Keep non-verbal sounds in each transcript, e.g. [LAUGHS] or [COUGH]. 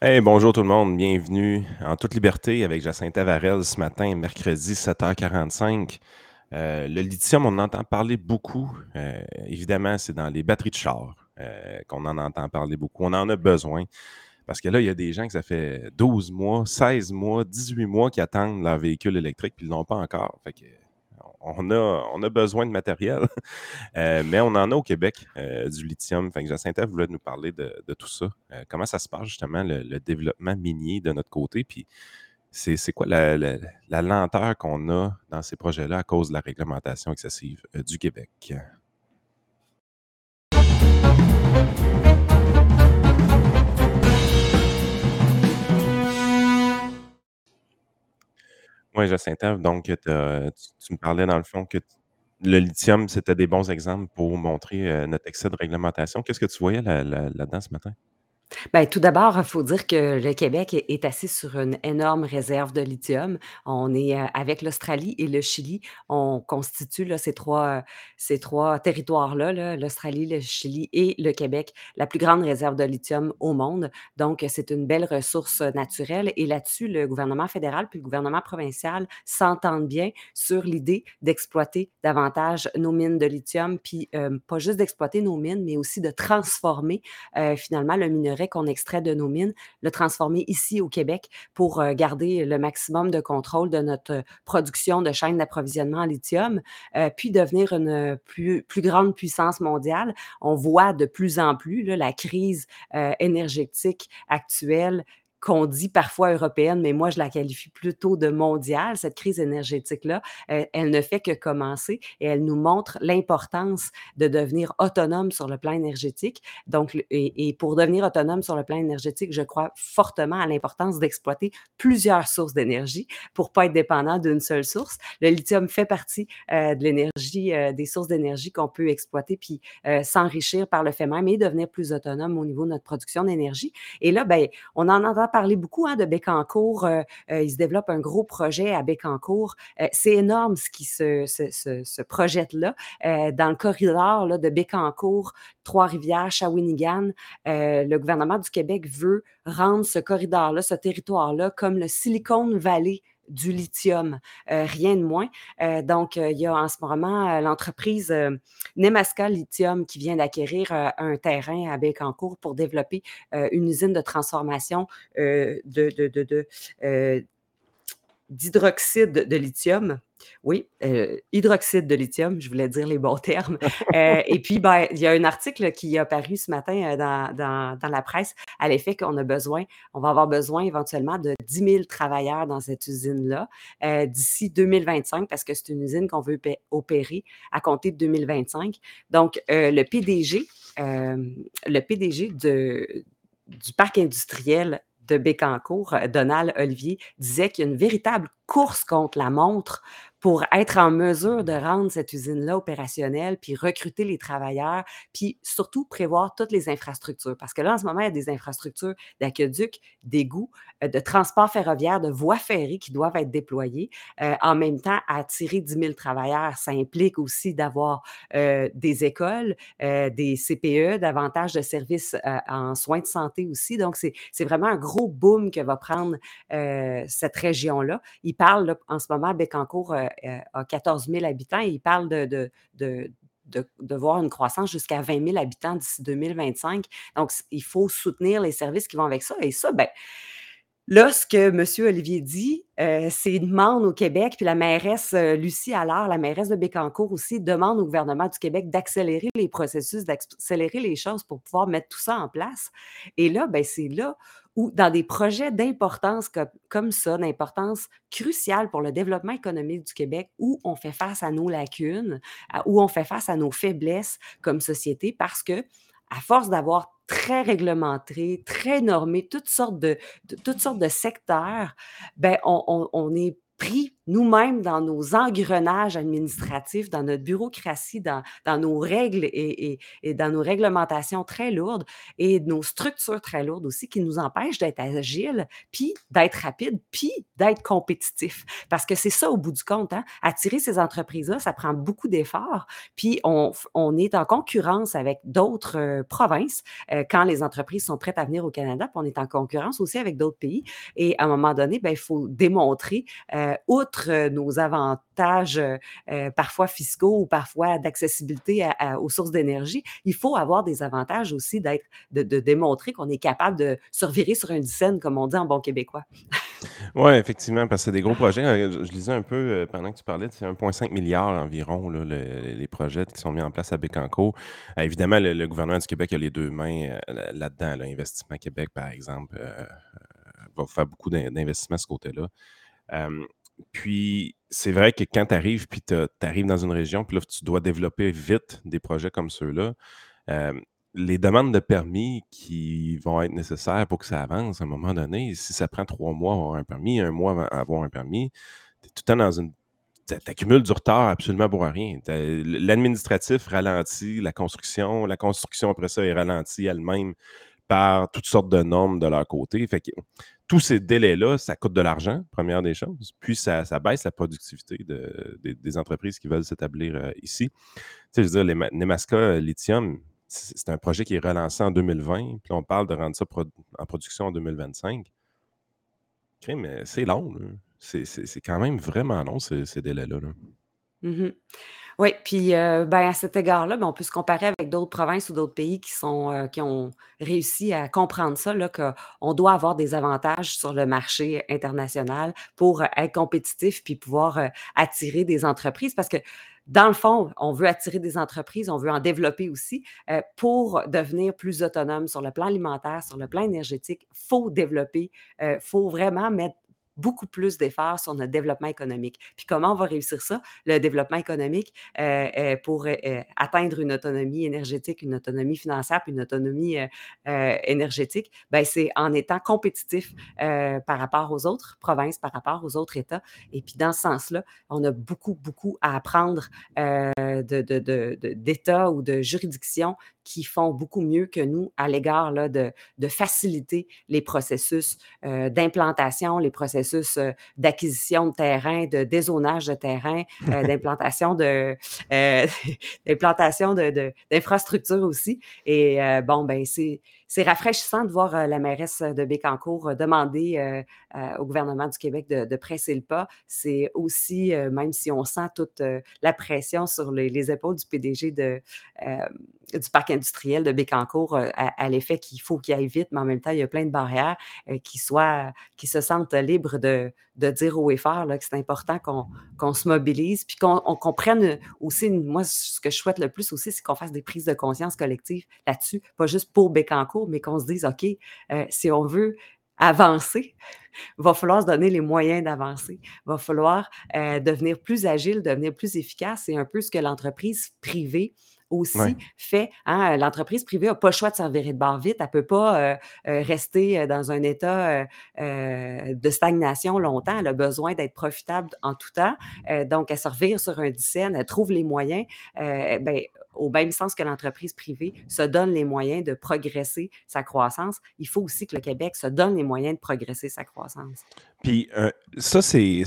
Hey, bonjour tout le monde, bienvenue en toute liberté avec Jacinthe Avarel ce matin, mercredi 7h45. Euh, le lithium, on en entend parler beaucoup. Euh, évidemment, c'est dans les batteries de char euh, qu'on en entend parler beaucoup. On en a besoin parce que là, il y a des gens que ça fait 12 mois, 16 mois, 18 mois qui attendent leur véhicule électrique puis ils ne l'ont pas encore. On a, on a besoin de matériel, [LAUGHS] euh, mais on en a au Québec euh, du lithium. Fait que Jacinthe voulait nous parler de, tout ça. Euh, comment ça se passe justement le, développement minier de notre côté? Puis c'est quoi la lenteur qu'on a dans ces projets-là à cause de la réglementation excessive du Québec? Oui, Jacinthe, donc tu, me parlais dans le fond que le lithium, c'était des bons exemples pour montrer notre excès de réglementation. Qu'est-ce que tu voyais là-dedans ce matin? Ben, tout d'abord, il faut dire que le Québec est assis sur une énorme réserve de lithium. On est, heu, avec l'Australie et le Chili, on constitue là, ces trois, territoires-là, là, l'Australie, le Chili et le Québec, la plus grande réserve de lithium au monde. Donc, c'est une belle ressource naturelle et là-dessus, le gouvernement fédéral puis le gouvernement provincial s'entendent bien sur l'idée d'exploiter davantage nos mines de lithium, puis, hem, pas juste d'exploiter nos mines, mais aussi de transformer, finalement le minerai qu'on extrait de nos mines, le transformer ici au Québec pour euh, garder le maximum de contrôle de notre production de chaînes d'approvisionnement en lithium, euh, puis devenir une plus, grande puissance mondiale. On voit de plus en plus la crise euh, énergétique actuelle qu'on dit parfois européenne, mais moi, je la qualifie plutôt de mondiale, cette crise énergétique-là, euh, elle ne fait que commencer et elle nous montre l'importance de devenir autonome sur le plan énergétique. Donc, et, pour devenir autonome sur le plan énergétique, je crois fortement à l'importance d'exploiter plusieurs sources d'énergie pour pas être dépendant d'une seule source. Le lithium fait partie euh, de l'énergie, euh, des sources d'énergie qu'on peut exploiter puis s'enrichir par le fait même et devenir plus autonome au niveau de notre production d'énergie. Et là, ben, on en entend parler beaucoup hein, de Bécancour. Euh, euh, il se développe un gros projet à Bécancour. Euh, c'est énorme ce qui se, projette là. dans le corridor là, de Bécancour, Trois-Rivières, Shawinigan, le gouvernement du Québec veut rendre ce corridor-là, ce territoire-là, comme le Silicon Valley du lithium, euh, rien de moins. Euh, donc, euh, il y a en ce moment l'entreprise Nemaska Lithium qui vient d'acquérir un terrain à Bécancourt pour développer une usine de transformation de, de d'hydroxyde de lithium. Oui, euh, hydroxyde de lithium, je voulais dire les bons termes. [LAUGHS] Euh, et puis, ben, il y a un article qui a paru ce matin euh, dans, dans, la presse à l'effet qu'on a besoin, on va avoir besoin éventuellement de 10 000 travailleurs dans cette usine-là d'ici 2025 parce que c'est une usine qu'on veut opérer à compter de 2025. Donc, le PDG, le PDG de, du parc industriel de Bécancour, Donald Olivier, disait qu'il y a une véritable course contre la montre pour être en mesure de rendre cette usine-là opérationnelle, puis recruter les travailleurs, puis surtout prévoir toutes les infrastructures. Parce que là, en ce moment, il y a des infrastructures d'aqueduc, d'égouts, euh, de transport ferroviaire, de voies ferrées qui doivent être déployées. Euh, en même temps, attirer 10 000 travailleurs, ça implique aussi d'avoir euh, des écoles, des CPE, davantage de services en soins de santé aussi. Donc, c'est vraiment un gros boom que va prendre cette région-là. Parle en ce moment, Bécancourt a 14 000 habitants et il parle de, de, voir une croissance jusqu'à 20 000 habitants d'ici 2025. Donc, il faut soutenir les services qui vont avec ça. Et ça, ben, Là, ce que M. Olivier dit, euh, c'est demande au Québec, puis la mairesse euh, Lucie Allard, la mairesse de Bécancour aussi, demande au gouvernement du Québec d'accélérer les processus, d'accélérer les choses pour pouvoir mettre tout ça en place. Et là, ben, c'est là où, dans des projets d'importance comme, ça, d'importance cruciale pour le développement économique du Québec, où on fait face à nos lacunes, où on fait face à nos faiblesses comme société, parce que à force d'avoir très réglementé, très normé, toutes sortes de, toutes sortes de secteurs, ben on, on est pris nous-mêmes, dans nos engrenages administratifs, dans notre bureaucratie, dans, dans nos règles et, et, et, dans nos réglementations très lourdes et nos structures très lourdes aussi qui nous empêchent d'être agiles, puis d'être rapides, puis d'être compétitifs. Parce que c'est ça au bout du compte. Hein? Attirer ces entreprises-là, ça prend beaucoup d'efforts. Puis on, on, est en concurrence avec d'autres euh, provinces euh, quand les entreprises sont prêtes à venir au Canada, puis on est en concurrence aussi avec d'autres pays. Et à un moment donné, ben, il faut démontrer, euh, outre euh, nos avantages euh, parfois fiscaux ou parfois d'accessibilité aux sources d'énergie, il faut avoir des avantages aussi d'être, de, démontrer qu'on est capable de survirer sur une scène, comme on dit en bon québécois. Oui, effectivement, parce que c'est des gros projets. Je lisais un peu pendant que tu parlais, c'est 1,5 milliard environ là, les projets qui sont mis en place à Bécancour. évidemment, le, gouvernement du Québec a les deux mains là-dedans. L'investissement Québec, par exemple, va faire beaucoup d'investissements à ce côté-là. Puis, c'est vrai que quand tu arrives, puis tu arrives dans une région, puis là, tu dois développer vite des projets comme ceux-là, les demandes de permis qui vont être nécessaires pour que ça avance à un moment donné, si ça prend trois mois à avoir un permis, un mois à avoir un permis, tu es tout le temps dans une. Tu accumules du retard absolument pour rien. L'administratif ralentit la construction, la construction après ça est ralentie elle-même par toutes sortes de normes de leur côté. Fait que tous ces délais-là, ça coûte de l'argent, première des choses, puis ça, baisse la productivité des entreprises qui veulent s'établir euh, ici. Tu sais, je veux dire, les, Nemaska euh, Lithium, c'est un projet qui est relancé en 2020, puis on parle de rendre ça en production en 2025. mais c'est long, c'est quand même vraiment long, ces, délais-là. Mmh oui, puis euh, ben, à cet égard-là, ben, on peut se comparer avec d'autres provinces ou d'autres pays qui, sont, euh, qui ont réussi à comprendre ça, qu'on doit avoir des avantages sur le marché international pour être compétitif puis pouvoir euh, attirer des entreprises. Parce que dans le fond, on veut attirer des entreprises, on veut en développer aussi pour devenir plus autonome sur le plan alimentaire, sur le plan énergétique. Il faut développer, il faut vraiment mettre beaucoup plus d'efforts sur notre développement économique. Puis comment on va réussir ça? Le développement économique euh, euh, pour euh, atteindre une autonomie énergétique, une autonomie financière, puis une autonomie énergétique, ben, c'est en étant compétitif par rapport aux autres provinces, par rapport aux autres États. Et puis dans ce sens-là, on a beaucoup, beaucoup à apprendre d'États de, ou de juridictions qui font beaucoup mieux que nous à l'égard de, de, faciliter les processus euh, d'implantation, les processus euh, d'acquisition de terrain, de dézonage de terrain, euh, [LAUGHS] d'implantation de [LAUGHS] d'implantation d'infrastructures aussi. Et bon, ben c'est c'est rafraîchissant de voir la mairesse de Bécancour demander au gouvernement du Québec de, presser le pas. C'est aussi, même si on sent toute la pression sur les, épaules du PDG du parc industriel de Bécancour à, l'effet qu'il faut qu'il aille vite, mais en même temps, il y a plein de barrières qui, soient, qui se sentent libres de, dire haut et fort que c'est important qu'on se mobilise, puis qu'on comprenne aussi, moi, ce que je souhaite le plus aussi, c'est qu'on fasse des prises de conscience collectives là-dessus, pas juste pour Bécancourt, mais qu'on se dise, OK, euh, si on veut avancer, [LAUGHS] va falloir se donner les moyens d'avancer. Va falloir euh, devenir plus agile, devenir plus efficace. C'est un peu ce que l'entreprise privée aussi fait. Hein, l'entreprise privée n'a pas le choix de s'en virer de bord vite. Elle ne peut pas euh, euh, rester dans un état euh, de stagnation longtemps. Elle a besoin d'être profitable en tout temps. donc, elle se revire sur un dixaine, elle trouve les moyens. Ben, au même sens que l'entreprise privée se donne les moyens de progresser sa croissance, il faut aussi que le Québec se donne les moyens de progresser sa croissance. Puis euh, ça, c'est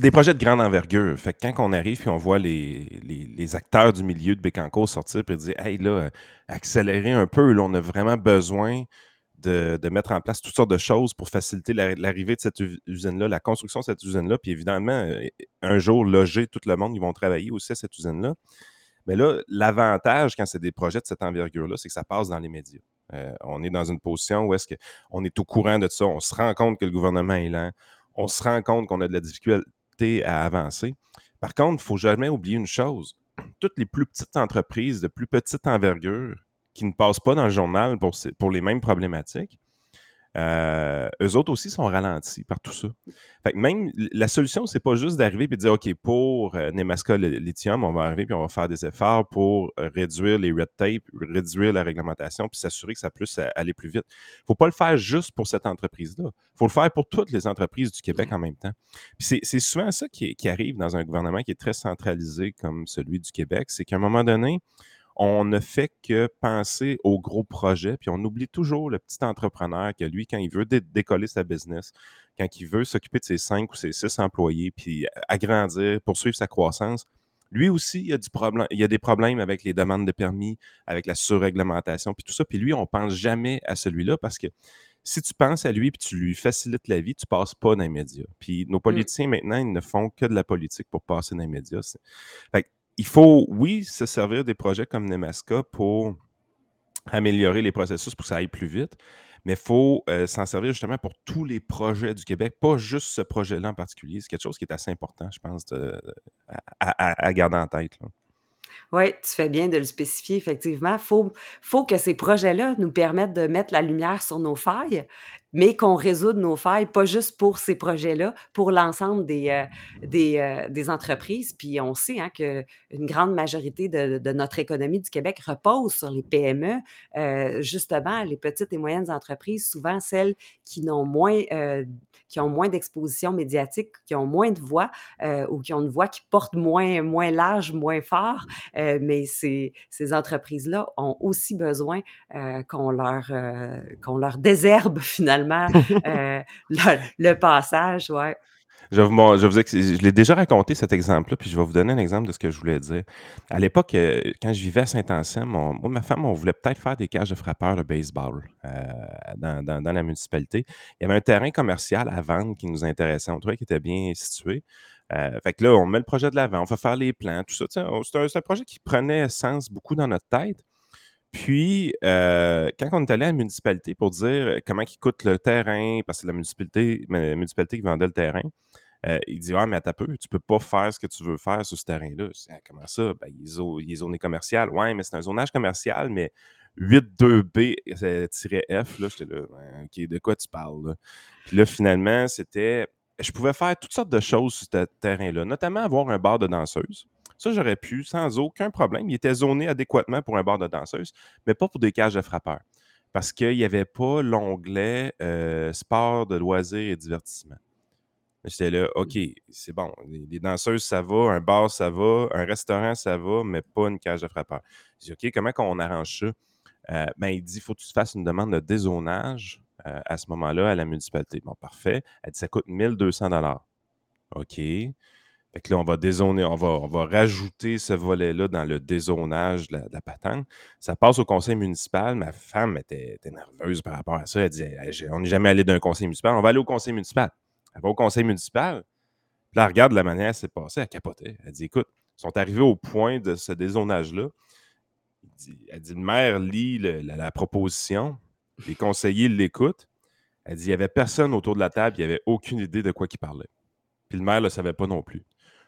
des projets de grande envergure. Fait que quand on arrive et on voit les, les, acteurs du milieu de Bécancourt sortir et dire Hey, là, accélérer un peu, là, on a vraiment besoin de, de, mettre en place toutes sortes de choses pour faciliter l'arrivée de cette usine-là, la construction de cette usine-là, puis évidemment, euh, un jour, loger tout le monde, ils vont travailler aussi à cette usine-là. Mais là, l'avantage quand c'est des projets de cette envergure-là, c'est que ça passe dans les médias. Euh, on est dans une position où est-ce qu'on est au courant de ça, on se rend compte que le gouvernement est lent, on se rend compte qu'on a de la difficulté à avancer. Par contre, il ne faut jamais oublier une chose. Toutes les plus petites entreprises de plus petite envergure qui ne passent pas dans le journal pour, pour les mêmes problématiques, euh, eux autres aussi sont ralentis par tout ça. Fait que même la solution, c'est pas juste d'arriver et de dire OK, pour euh, Nemaska Lithium, on va arriver et on va faire des efforts pour euh, réduire les red tape, réduire la réglementation, puis s'assurer que ça puisse aller plus vite. Il ne faut pas le faire juste pour cette entreprise-là. Il faut le faire pour toutes les entreprises du Québec en même temps. Puis c'est souvent ça qui, qui arrive dans un gouvernement qui est très centralisé comme celui du Québec, c'est qu'à un moment donné, on ne fait que penser aux gros projets, puis on oublie toujours le petit entrepreneur que lui, quand il veut décoller sa business, quand il veut s'occuper de ses cinq ou ses six employés, puis agrandir, poursuivre sa croissance, lui aussi, il y a, du problème, il y a des problèmes avec les demandes de permis, avec la surréglementation, puis tout ça. Puis lui, on ne pense jamais à celui-là parce que si tu penses à lui puis tu lui facilites la vie, tu ne passes pas dans les médias. Puis nos mmh. politiciens, maintenant, ils ne font que de la politique pour passer dans les médias. Fait il faut, oui, se servir des projets comme Nemaska pour améliorer les processus pour que ça aille plus vite, mais il faut euh, s'en servir justement pour tous les projets du Québec, pas juste ce projet-là en particulier. C'est quelque chose qui est assez important, je pense, à, garder en tête. Oui, tu fais bien de le spécifier, effectivement. Il faut, faut que ces projets-là nous permettent de mettre la lumière sur nos failles mais qu'on résoudre nos failles, pas juste pour ces projets-là, pour l'ensemble des, euh, euh, des, entreprises. Puis on sait hein, qu'une grande majorité de, notre économie du Québec repose sur les PME. Euh, justement, les petites et moyennes entreprises, souvent celles qui n'ont moins, qui ont moins d'exposition médiatique, qui ont moins de voix ou qui ont une voix qui porte moins, moins large, moins fort. mais ces, ces entreprises-là ont aussi besoin qu'on leur, qu'on leur désherbe [LAUGHS] finalement [LAUGHS] Euh, le, passage, ouais. Je, vous, je, je l'ai déjà raconté cet exemple-là, puis je vais vous donner un exemple de ce que je voulais dire. À l'époque, euh, quand je vivais à Saint-Ancien, moi, ma femme, on voulait peut-être faire des cages de frappeurs de baseball euh, dans, la municipalité. Il y avait un terrain commercial à vendre qui nous intéressait. On trouvait qu'il était bien situé. fait que là, on met le projet de l'avant, on fait faire les plans, tout ça. C'est un, un, projet qui prenait sens beaucoup dans notre tête. Puis, euh, quand on est allé à la municipalité pour dire euh, comment il coûte le terrain, parce que la municipalité, la municipalité qui vendait le terrain, euh, il dit Ah, mais à peu, tu peux pas faire ce que tu veux faire sur ce terrain-là. Ah, comment ça? Ben, il, est zoné commercial. Ouais, mais c'est un zonage commercial, mais 8.2B-F, là, j'étais là, OK, de quoi tu parles? Puis là, finalement, c'était. Je pouvais faire toutes sortes de choses sur ce terrain-là, notamment avoir un bar de danseuse. Ça, j'aurais pu sans aucun problème. Il était zoné adéquatement pour un bar de danseuse, mais pas pour des cages de frappeurs. Parce qu'il n'y avait pas l'onglet euh, sport, de loisirs et divertissement. J'étais là, OK, mmh. c'est bon. Les, danseuses, ça va. Un bar, ça va. Un restaurant, ça va, mais pas une cage de frappeurs. Je dis, OK, comment on arrange ça? Euh, ben, il dit, il faut que tu fasses une demande de dézonage euh, à ce moment-là à la municipalité. Bon, parfait. Elle dit, ça coûte 1200 OK. Fait là, on va on va, rajouter ce volet-là dans le dézonage de la, patente. Ça passe au conseil municipal. Ma femme était, nerveuse par rapport à ça. Elle dit On n'est jamais allé d'un conseil municipal, on va aller au conseil municipal. Elle va au conseil municipal. Là, regarde la manière c'est passé, elle capotait. Elle dit Écoute, ils sont arrivés au point de ce dézonage-là. Elle dit Le maire lit la, proposition, les conseillers l'écoutent. Elle dit Il n'y avait personne autour de la table, il n'y avait aucune idée de quoi il parlait. Puis le maire ne le savait pas non plus.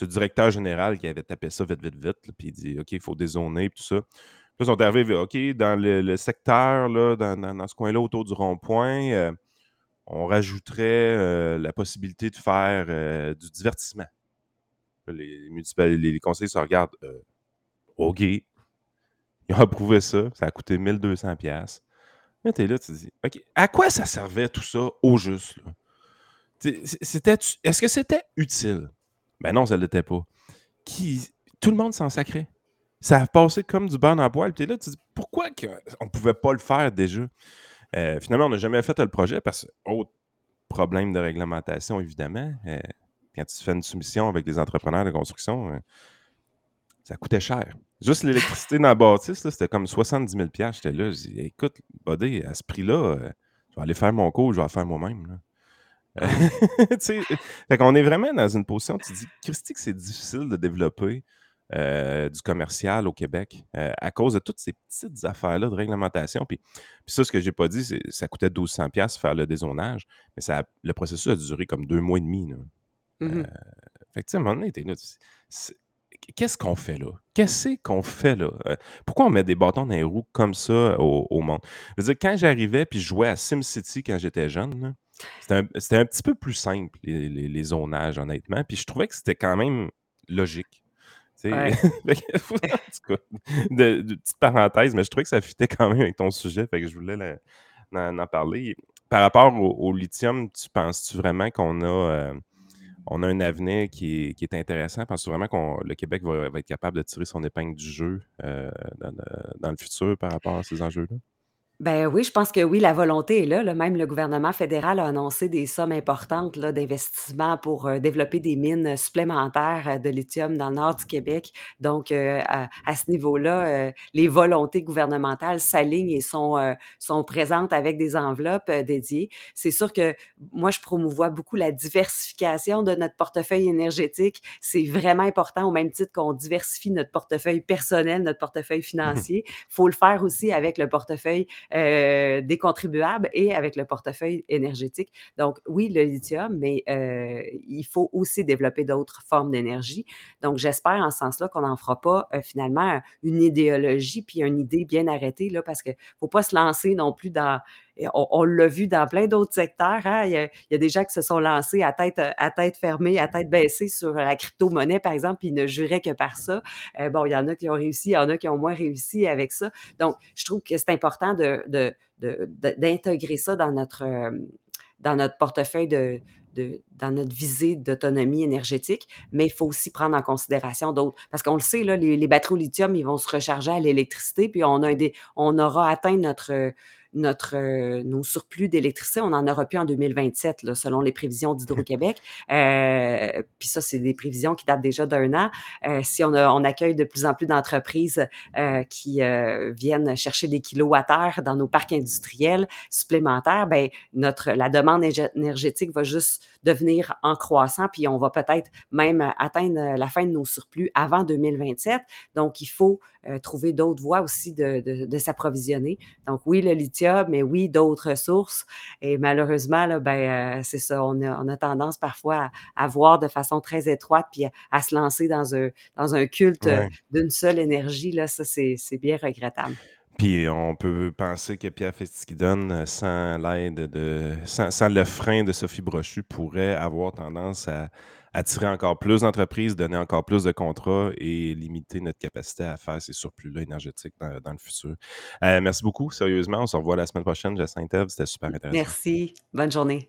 C'est le directeur général qui avait tapé ça vite, vite, vite. puis il dit OK, il faut dézoner, tout ça. Puis ils sont arrivés, OK, dans le, secteur, là, dans, ce coin-là, autour du rond-point, euh, on rajouterait euh, la possibilité de faire euh, du divertissement. Les, les, les conseillers se regardent OK. Ils ont approuvé ça. Ça a coûté 1200$. Mais tu es là, tu te dis OK, à quoi ça servait tout ça au juste? Est-ce que c'était utile? Ben non, ça ne l'était pas. Qui, tout le monde s'en sacrait. Ça a passé comme du beurre en poil. Puis là, tu dis, pourquoi on ne pouvait pas le faire déjà? Euh, finalement, on n'a jamais fait le projet parce que, autre problème de réglementation, évidemment, euh, quand tu fais une soumission avec des entrepreneurs de construction, euh, ça coûtait cher. Juste l'électricité dans la bâtisse, c'était comme 70 000 J'étais là, je dis, écoute, à ce prix-là, je vais aller faire mon cours, je vais le faire moi-même. [LAUGHS] fait qu'on est vraiment dans une position, tu dis, Christy, que c'est difficile de développer euh, du commercial au Québec euh, à cause de toutes ces petites affaires-là de réglementation. Puis, puis ça, ce que j'ai pas dit, c'est ça coûtait 1200$ faire le dézonage, mais ça le processus a duré comme deux mois et demi. Là. Euh, fait que, tu sais, à un moment donné, là, qu'est-ce qu'on fait là? Qu'est-ce qu'on fait là? Euh, pourquoi on met des bâtons dans les roues comme ça au, au monde? Je veux dire, quand j'arrivais puis je jouais à SimCity quand j'étais jeune, là, c'était un, un petit peu plus simple, les, les- les zonages, honnêtement. Puis je trouvais que c'était quand même logique. Tu sais, Ouais. [LAUGHS] [LAUGHS] cas, de, de- petite parenthèse, mais je trouvais que ça fitait quand même avec ton sujet, fait que je voulais la- en, en parler. Par rapport au, au lithium, tu penses-tu vraiment qu'on a, euh, on a un avenir qui est, qui est intéressant? Penses-tu vraiment que le Québec va, va être capable de tirer son épingle du jeu euh, dans, le- dans le futur par rapport à ces enjeux-là? Ben oui, je pense que oui, la volonté est là, là. Même le gouvernement fédéral a annoncé des sommes importantes là, d'investissement pour euh, développer des mines supplémentaires euh, de lithium dans le nord du Québec. Donc, euh, à, à ce niveau-là, euh, les volontés gouvernementales s'alignent et sont, euh, sont présentes avec des enveloppes euh, dédiées. C'est sûr que moi, je promouvois beaucoup la diversification de notre portefeuille énergétique. C'est vraiment important au même titre qu'on diversifie notre portefeuille personnel, notre portefeuille [LAUGHS] financier. Il faut le faire aussi avec le portefeuille euh, des contribuables et avec le portefeuille énergétique. Donc, oui, le lithium, mais euh, il faut aussi développer d'autres formes d'énergie. Donc, j'espère en ce sens-là qu'on n'en fera pas euh, finalement une idéologie puis une idée bien arrêtée, là, parce qu'il ne faut pas se lancer non plus dans. On, l'a vu dans plein d'autres secteurs. hein, Il, y a, des gens qui se sont lancés à tête, fermée, à tête baissée sur la crypto-monnaie, par exemple, puis ils ne juraient que par ça. Euh, bon, il y en a qui ont réussi, il y en a qui ont moins réussi avec ça. Donc, je trouve que c'est important de, de- d'intégrer ça dans notre, euh, dans notre portefeuille de, dans notre visée d'autonomie énergétique, mais il faut aussi prendre en considération d'autres. Parce qu'on le sait, là, les, batteries au lithium, ils vont se recharger à l'électricité, puis on, a on aura atteint notre, notre, euh, nos surplus d'électricité. On n'en aura plus en 2027, là, selon les prévisions [LAUGHS] d'Hydro-Québec. Euh, puis ça, c'est des prévisions qui datent déjà d'un an. Euh, si on, a- on accueille de plus en plus d'entreprises qui viennent chercher des kilowattheures dans nos parcs industriels supplémentaires, ben, notre, la demande énergétique va juste devenir en croissant, puis on va peut-être même atteindre la fin de nos surplus avant 2027. Donc, il faut euh, trouver d'autres voies aussi de, de- de s'approvisionner. Donc, oui, le lithium, mais oui, d'autres sources. Et malheureusement, là, ben, euh, c'est ça, on a, on a tendance parfois à, à voir de façon très étroite, puis à, à se lancer dans un, dans un culte euh, Ouais. d'une seule énergie. Là, ça, c'est c'est bien regrettable. Puis on peut penser que Pierre euh, sans l'aide de, sans, sans le frein de Sophie Brochu, pourrait avoir tendance à attirer encore plus d'entreprises, donner encore plus de contrats et limiter notre capacité à faire ces surplus-là énergétiques dans, le futur. Euh, merci beaucoup, sérieusement. On se revoit la semaine prochaine, Jacinthe. C'était super intéressant. Merci. Bonne journée.